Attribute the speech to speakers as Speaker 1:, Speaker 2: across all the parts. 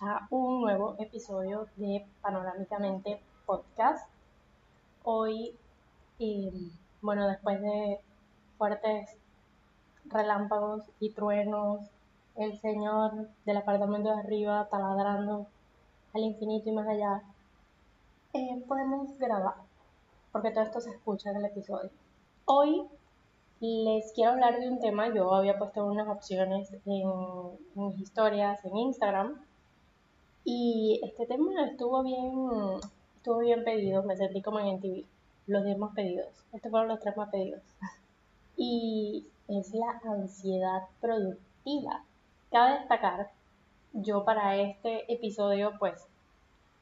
Speaker 1: a un nuevo episodio de Panorámicamente Podcast. Hoy, eh, bueno, después de fuertes relámpagos y truenos, el señor del apartamento de arriba taladrando al infinito y más allá, eh, podemos grabar, porque todo esto se escucha en el episodio. Hoy les quiero hablar de un tema, yo había puesto unas opciones en, mis historias en Instagram y este tema estuvo bien, estuvo bien pedido, me sentí como en TV, los 10 más pedidos, estos fueron los tres más pedidos. Y es la ansiedad productiva. Cabe destacar, yo para este episodio pues,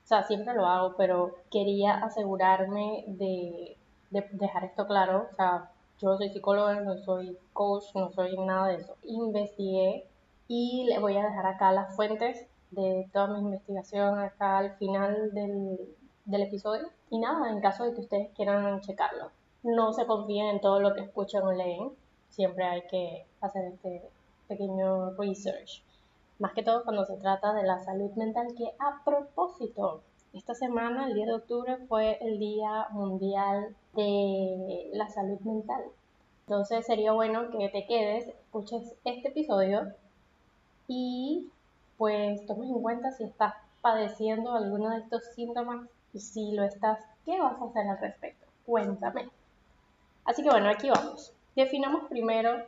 Speaker 1: o sea, siempre lo hago, pero quería asegurarme de, de dejar esto claro, o sea, yo soy psicóloga, no soy coach, no soy nada de eso. Investigué y le voy a dejar acá las fuentes de toda mi investigación acá al final del, del episodio. Y nada, en caso de que ustedes quieran checarlo. No se confíen en todo lo que escuchan o leen. Siempre hay que hacer este pequeño research. Más que todo cuando se trata de la salud mental, que a propósito, esta semana, el 10 de octubre, fue el Día Mundial de la Salud Mental. Entonces sería bueno que te quedes, escuches este episodio y pues tomes en cuenta si estás padeciendo alguno de estos síntomas y si lo estás, ¿qué vas a hacer al respecto? Cuéntame. Así que bueno, aquí vamos. Definamos primero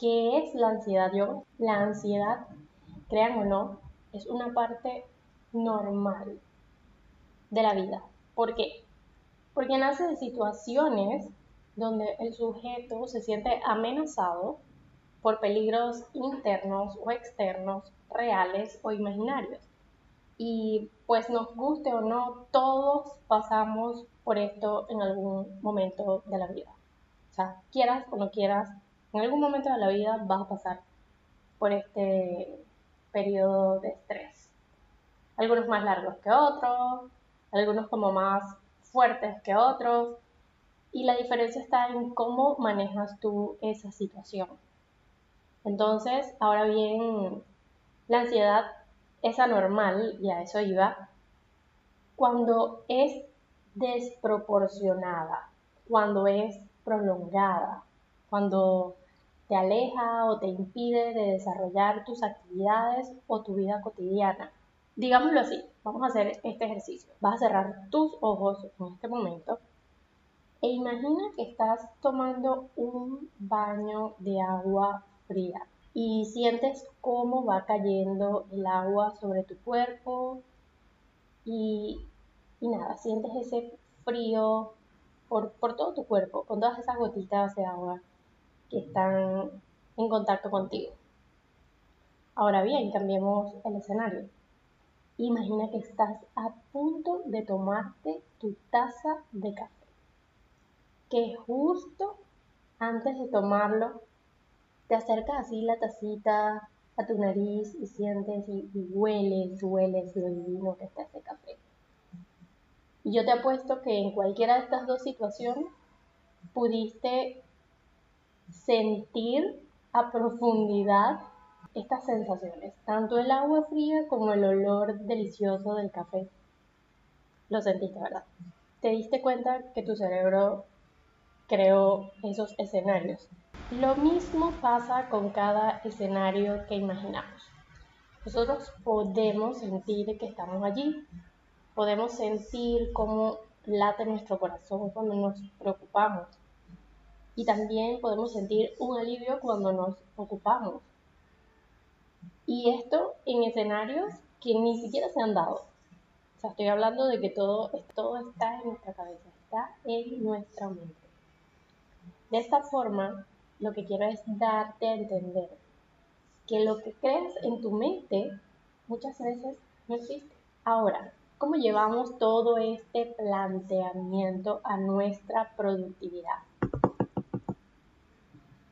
Speaker 1: qué es la ansiedad. Yo, la ansiedad, crean o no, es una parte normal de la vida. ¿Por qué? Porque nace de situaciones donde el sujeto se siente amenazado por peligros internos o externos, reales o imaginarios. Y pues nos guste o no, todos pasamos por esto en algún momento de la vida. O sea, quieras o no quieras, en algún momento de la vida vas a pasar por este periodo de estrés. Algunos más largos que otros, algunos como más fuertes que otros, y la diferencia está en cómo manejas tú esa situación. Entonces, ahora bien, la ansiedad es anormal, y a eso iba, cuando es desproporcionada, cuando es prolongada, cuando te aleja o te impide de desarrollar tus actividades o tu vida cotidiana. Digámoslo así, vamos a hacer este ejercicio. Vas a cerrar tus ojos en este momento e imagina que estás tomando un baño de agua fría y sientes cómo va cayendo el agua sobre tu cuerpo y, nada, sientes ese frío por, por todo tu cuerpo, con todas esas gotitas de agua que están en contacto contigo. Ahora bien, cambiemos el escenario. Imagina que estás a punto de tomarte tu taza de café. Que justo antes de tomarlo, te acercas así la tacita a tu nariz y sientes y, hueles, hueles lo divino que está ese café. Y yo te apuesto que en cualquiera de estas dos situaciones pudiste sentir a profundidad estas sensaciones, tanto el agua fría como el olor delicioso del café. Lo sentiste, ¿verdad? Te diste cuenta que tu cerebro creó esos escenarios. Lo mismo pasa con cada escenario que imaginamos. Nosotros podemos sentir que estamos allí, podemos sentir cómo late nuestro corazón cuando nos preocupamos y también podemos sentir un alivio cuando nos ocupamos y esto en escenarios que ni siquiera se han dado. O sea, estoy hablando de que todo, todo está en nuestra cabeza, está en nuestra mente. De esta forma, lo que quiero es darte a entender que lo que creas en tu mente muchas veces no existe. Ahora, ¿cómo llevamos todo este planteamiento a nuestra productividad?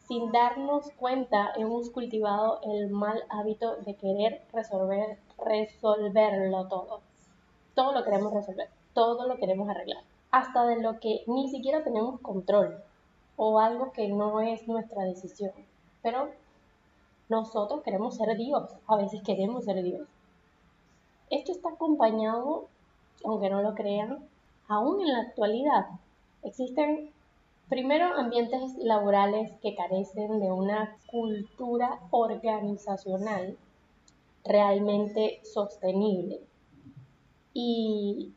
Speaker 1: sin darnos cuenta, hemos cultivado el mal hábito de querer resolver, resolverlo todo. Todo lo queremos resolver, todo lo queremos arreglar, hasta de lo que ni siquiera tenemos control o algo que no es nuestra decisión. Pero nosotros queremos ser Dios, a veces queremos ser Dios. Esto está acompañado, aunque no lo crean, aún en la actualidad. Existen primero ambientes laborales que carecen de una cultura organizacional realmente sostenible y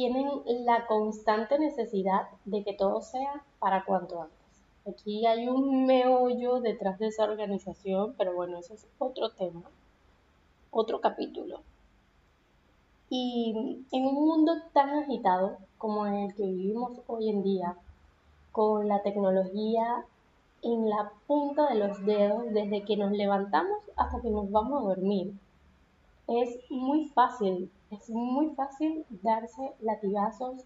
Speaker 1: tienen la constante necesidad de que todo sea para cuanto antes. Aquí hay un meollo detrás de esa organización, pero bueno, eso es otro tema, otro capítulo. Y en un mundo tan agitado como el que vivimos hoy en día, con la tecnología en la punta de los dedos desde que nos levantamos hasta que nos vamos a dormir, es muy fácil, es muy fácil darse latigazos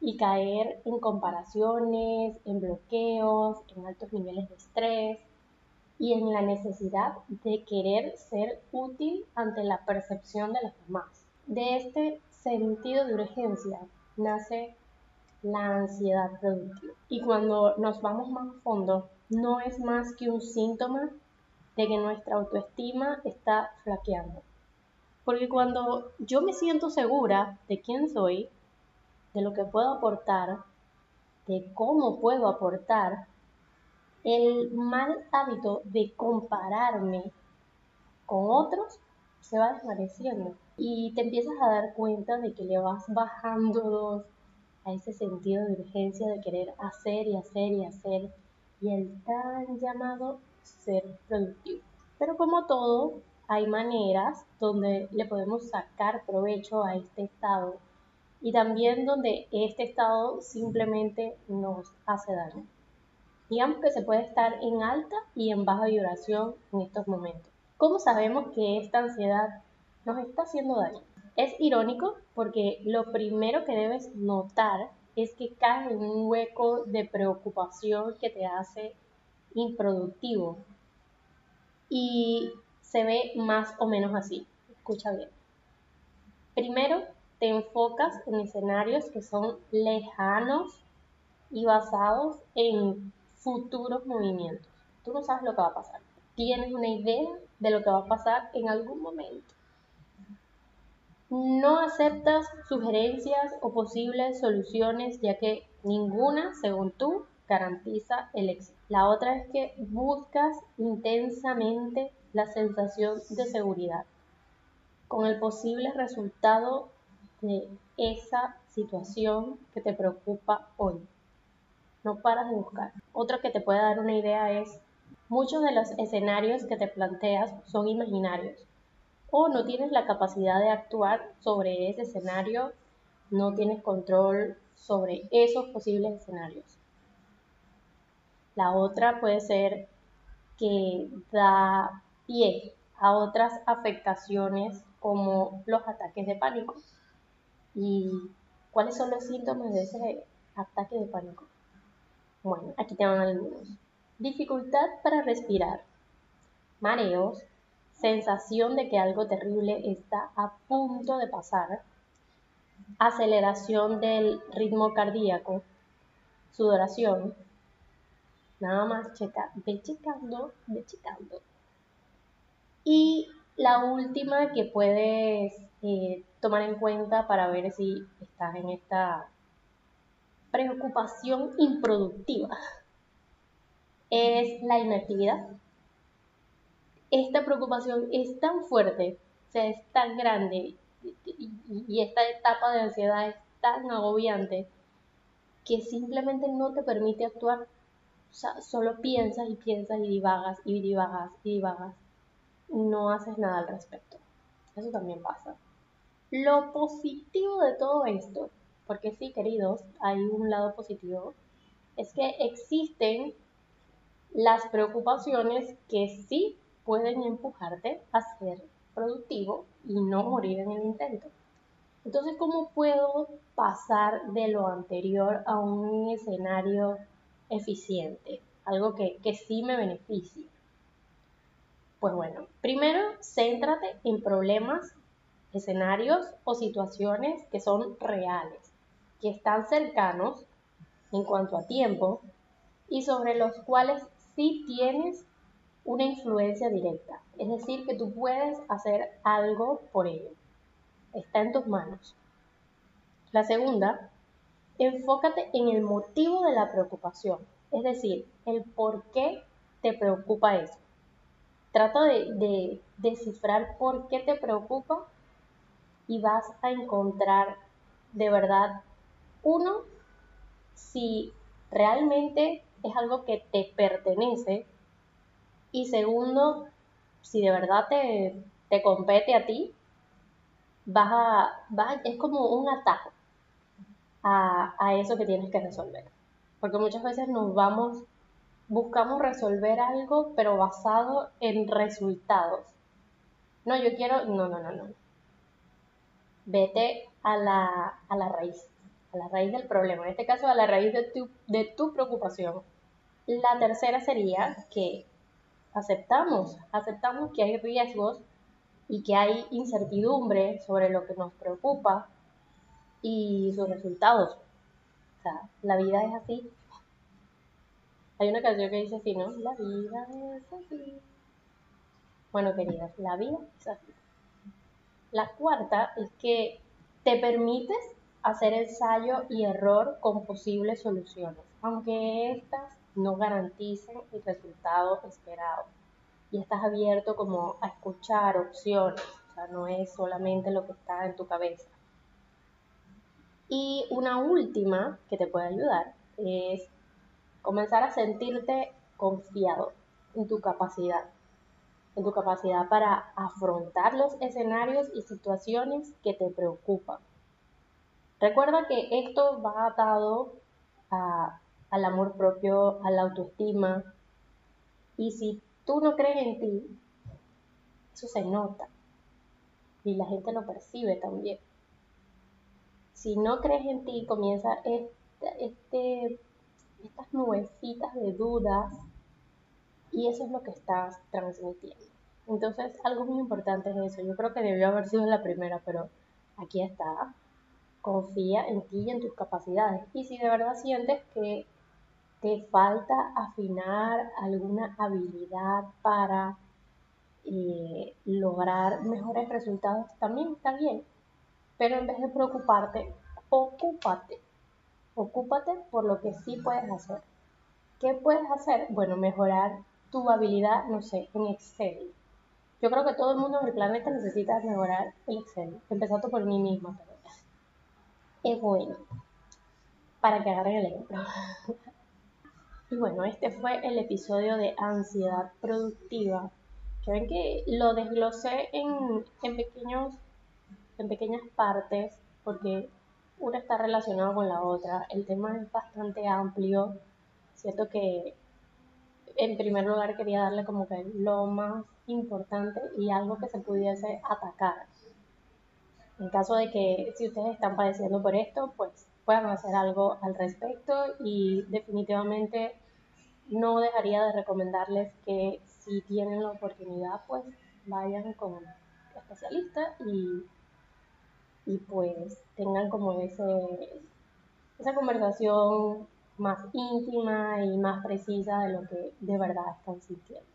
Speaker 1: y caer en comparaciones, en bloqueos, en altos niveles de estrés y en la necesidad de querer ser útil ante la percepción de los demás. De este sentido de urgencia nace la ansiedad productiva. Y cuando nos vamos más a fondo, no es más que un síntoma de que nuestra autoestima está flaqueando. Porque cuando yo me siento segura de quién soy, de lo que puedo aportar, de cómo puedo aportar, el mal hábito de compararme con otros se va desvaneciendo y te empiezas a dar cuenta de que le vas bajando a ese sentido de urgencia de querer hacer y hacer y hacer y el tan llamado ser productivo. Pero como todo, hay maneras donde le podemos sacar provecho a este estado y también donde este estado simplemente nos hace daño. Digamos que se puede estar en alta y en baja vibración en estos momentos. ¿Cómo sabemos que esta ansiedad nos está haciendo daño? Es irónico porque lo primero que debes notar es que caes en un hueco de preocupación que te hace improductivo. Y se ve más o menos así. Escucha bien. Primero, te enfocas en escenarios que son lejanos y basados en futuros movimientos. Tú no sabes lo que va a pasar. Tienes una idea de lo que va a pasar en algún momento. No aceptas sugerencias o posibles soluciones ya que ninguna, según tú, garantiza el éxito. La otra es que buscas intensamente la sensación de seguridad, con el posible resultado de esa situación que te preocupa hoy. No paras de buscar. Otra que te puede dar una idea es, muchos de los escenarios que te planteas son imaginarios o no tienes la capacidad de actuar sobre ese escenario, no tienes control sobre esos posibles escenarios. La otra puede ser que da pie a otras afectaciones como los ataques de pánico. ¿Y cuáles son los síntomas de ese ataque de pánico? Bueno, aquí tengo algunos. Dificultad para respirar, mareos, sensación de que algo terrible está a punto de pasar, aceleración del ritmo cardíaco, sudoración, nada más checa, ve checando, ve checando. Y la última que puedes eh, tomar en cuenta para ver si estás en esta preocupación improductiva es la inactividad esta preocupación es tan fuerte, o sea, es tan grande y, esta etapa de ansiedad es tan agobiante que simplemente no te permite actuar. O sea, solo piensas y piensas y divagas y divagas y divagas. No haces nada al respecto. Eso también pasa. Lo positivo de todo esto, porque sí, queridos, hay un lado positivo, es que existen las preocupaciones que sí pueden empujarte a ser productivo y no morir en el intento. Entonces, ¿cómo puedo pasar de lo anterior a un escenario eficiente? Algo que, que sí me beneficie. Pues bueno, primero céntrate en problemas, escenarios o situaciones que son reales, que están cercanos en cuanto a tiempo y sobre los cuales sí tienes una influencia directa, es decir, que tú puedes hacer algo por ello. está en tus manos. La segunda, enfócate en el motivo de la preocupación, es decir, el por qué te preocupa eso. Trata de, de descifrar por qué te preocupa y vas a encontrar de verdad, uno, si realmente es algo que te pertenece y segundo, si de verdad te, te compete a ti, vas es como un atajo a, a eso que tienes que resolver. Porque muchas veces nos vamos, buscamos resolver algo, pero basado en resultados. No, yo quiero, no, no, no, no. Vete a la, a la raíz, a la raíz del problema, en este caso a la raíz de tu, de tu preocupación. La tercera sería que aceptamos, aceptamos que hay riesgos y que hay incertidumbre sobre lo que nos preocupa y sus resultados. O sea, la vida es así. Hay una canción que dice así, ¿no? La vida es así. Bueno, queridas, la vida es así. La cuarta es que te permites hacer ensayo y error con posibles soluciones, aunque estas no garanticen el resultado esperado. Y estás abierto como a escuchar opciones, o sea, no es solamente lo que está en tu cabeza. Y una última que te puede ayudar es comenzar a sentirte confiado en tu capacidad, en tu capacidad para afrontar los escenarios y situaciones que te preocupan. Recuerda que esto va atado al amor propio, a la autoestima. Y si tú no crees en ti, eso se nota y la gente lo percibe también. Si no crees en ti, comienza este, estas nubecitas de dudas y eso es lo que estás transmitiendo. Entonces, algo muy importante es eso. Yo creo que debió haber sido la primera, pero aquí está. Confía en ti y en tus capacidades. Y si de verdad sientes que te falta afinar alguna habilidad para eh, lograr mejores resultados, también está bien. Pero en vez de preocuparte, ocúpate. Ocúpate por lo que sí puedes hacer. ¿Qué puedes hacer? Bueno, mejorar tu habilidad, no sé, en Excel. Yo creo que todo el mundo en el planeta necesita mejorar el Excel, empezando por mí misma, pero es bueno para que agarren el ejemplo. Y bueno, este fue el episodio de ansiedad productiva. Que que lo desglosé en, pequeños, en pequeñas partes porque una está relacionada con la otra. El tema es bastante amplio. Siento que en primer lugar quería darle como que lo más importante y algo que se pudiese atacar. En caso de que si ustedes están padeciendo por esto, pues puedan hacer algo al respecto y definitivamente no dejaría de recomendarles que si tienen la oportunidad pues vayan con especialista y, y pues tengan como ese, esa conversación más íntima y más precisa de lo que de verdad están sintiendo.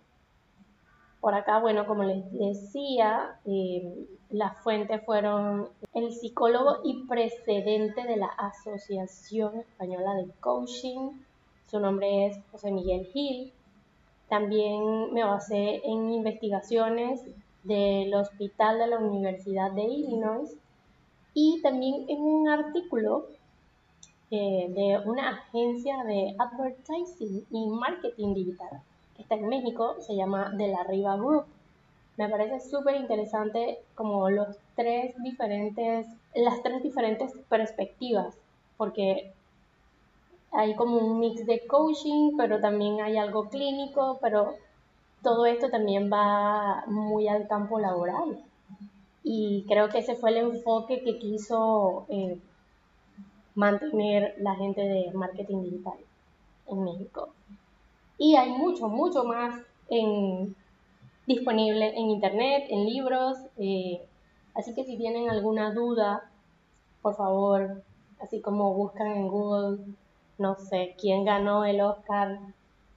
Speaker 1: Por acá, bueno, como les decía, eh, las fuentes fueron el psicólogo y precedente de la Asociación Española de Coaching. Su nombre es José Miguel Gil. También me basé en investigaciones del Hospital de la Universidad de Illinois y también en un artículo eh, de una agencia de advertising y marketing digital está en México, se llama De la Riva Group. Me parece súper interesante como los tres diferentes, las tres diferentes perspectivas, porque hay como un mix de coaching, pero también hay algo clínico, pero todo esto también va muy al campo laboral. Y creo que ese fue el enfoque que quiso eh, mantener la gente de marketing digital en México. Y hay mucho, mucho más en, disponible en internet, en libros. Eh, así que si tienen alguna duda, por favor, así como buscan en Google, no sé, quién ganó el Oscar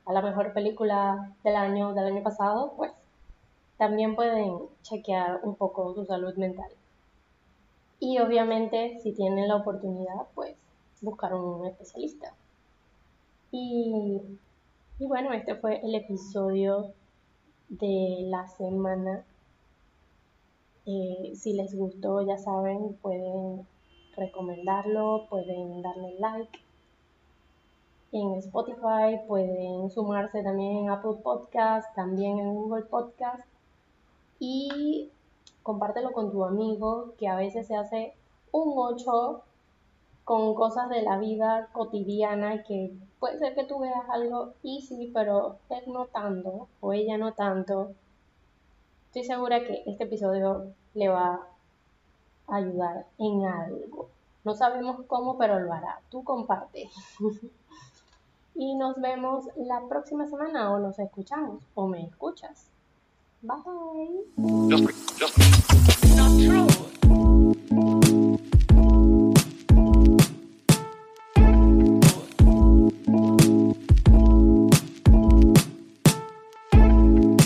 Speaker 1: a la mejor película del año, del año pasado, pues también pueden chequear un poco su salud mental. Y obviamente, si tienen la oportunidad, pues buscar un especialista. Y, y bueno, este fue el episodio de la semana. Eh, si les gustó, ya saben, pueden recomendarlo, pueden darle like en Spotify, pueden sumarse también en Apple Podcast, también en Google Podcast y compártelo con tu amigo que a veces se hace un 8 con cosas de la vida cotidiana que puede ser que tú veas algo easy, pero él no tanto o ella no tanto. Estoy segura que este episodio le va a ayudar en algo. No sabemos cómo, pero lo hará. Tú comparte. y nos vemos la próxima semana o nos escuchamos o me escuchas. Bye. Just, just. Not true.